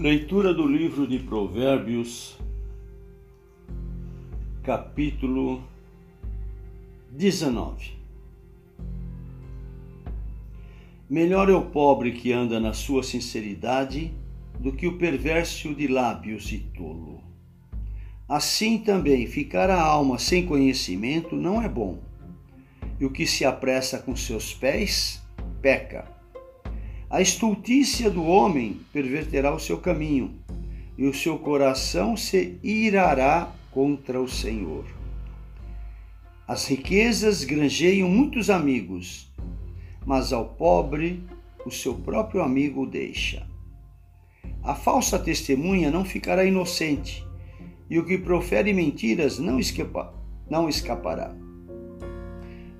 Leitura do livro de Provérbios, capítulo 19. Melhor é o pobre que anda na sua sinceridade do que o perverso de lábios e tolo. Assim também ficar a alma sem conhecimento não é bom, e o que se apressa com seus pés peca. A estultícia do homem perverterá o seu caminho, e o seu coração se irará contra o Senhor. As riquezas granjeiam muitos amigos, mas ao pobre o seu próprio amigo o deixa. A falsa testemunha não ficará inocente, e o que profere mentiras não, escapa, não escapará.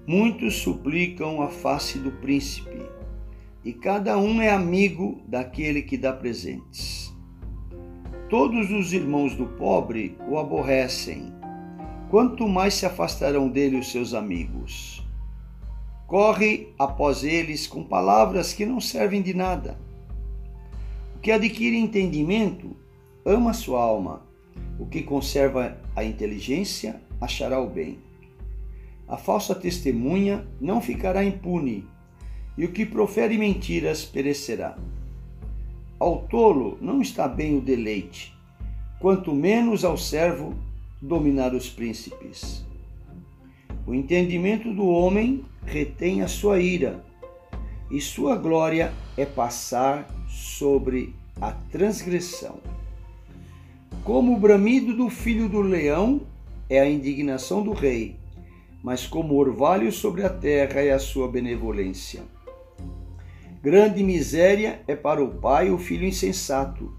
Muitos suplicam a face do príncipe, e cada um é amigo daquele que dá presentes. Todos os irmãos do pobre o aborrecem, quanto mais se afastarão dele os seus amigos. Corre após eles com palavras que não servem de nada. O que adquire entendimento ama sua alma o que conserva a inteligência achará o bem. A falsa testemunha não ficará impune, e o que profere mentiras perecerá. Ao tolo não está bem o deleite, quanto menos ao servo dominar os príncipes. O entendimento do homem retém a sua ira, e sua glória é passar sobre a transgressão. Como o bramido do filho do leão é a indignação do rei, mas como orvalho sobre a terra é a sua benevolência. Grande miséria é para o pai o filho insensato,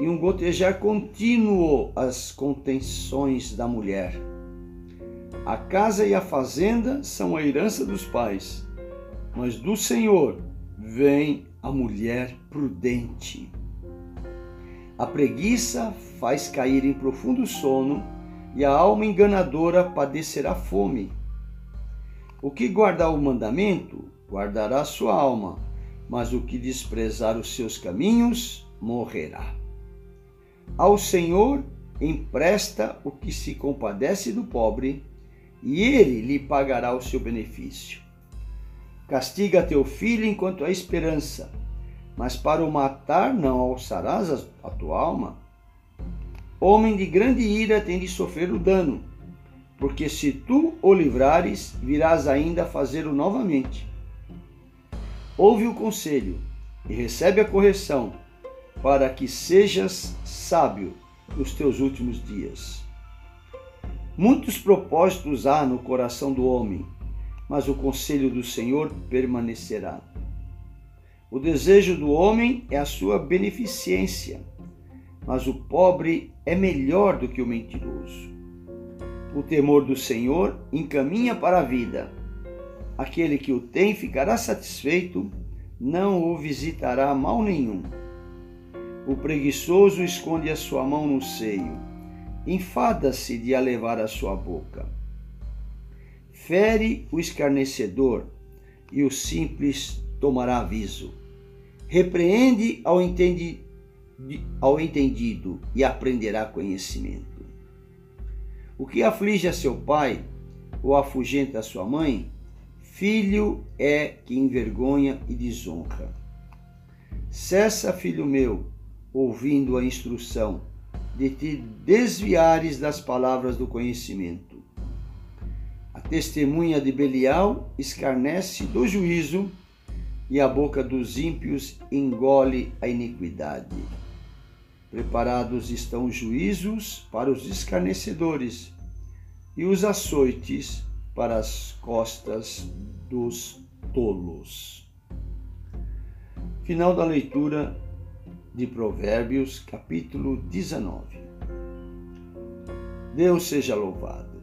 e um gotejar contínuo as contenções da mulher. A casa e a fazenda são a herança dos pais, mas do Senhor vem a mulher prudente. A preguiça faz cair em profundo sono e a alma enganadora padecerá fome. O que guardar o mandamento, guardará sua alma, mas o que desprezar os seus caminhos, morrerá. Ao Senhor empresta o que se compadece do pobre, e ele lhe pagará o seu benefício. Castiga teu filho enquanto há esperança mas para o matar não alçarás a tua alma? Homem de grande ira tem de sofrer o dano, porque se tu o livrares, virás ainda fazê-lo novamente. Ouve o conselho e recebe a correção, para que sejas sábio nos teus últimos dias. Muitos propósitos há no coração do homem, mas o conselho do Senhor permanecerá. O desejo do homem é a sua beneficência, mas o pobre é melhor do que o mentiroso. O temor do Senhor encaminha para a vida. Aquele que o tem ficará satisfeito, não o visitará mal nenhum. O preguiçoso esconde a sua mão no seio, enfada-se de a levar à sua boca. Fere o escarnecedor, e o simples tomará aviso repreende ao, entendi, ao entendido e aprenderá conhecimento. O que aflige a seu pai ou afugenta a sua mãe, filho é que envergonha e desonra. Cessa, filho meu, ouvindo a instrução, de te desviares das palavras do conhecimento. A testemunha de Belial escarnece do juízo e a boca dos ímpios engole a iniquidade. Preparados estão os juízos para os escarnecedores e os açoites para as costas dos tolos. Final da leitura de Provérbios, capítulo 19. Deus seja louvado.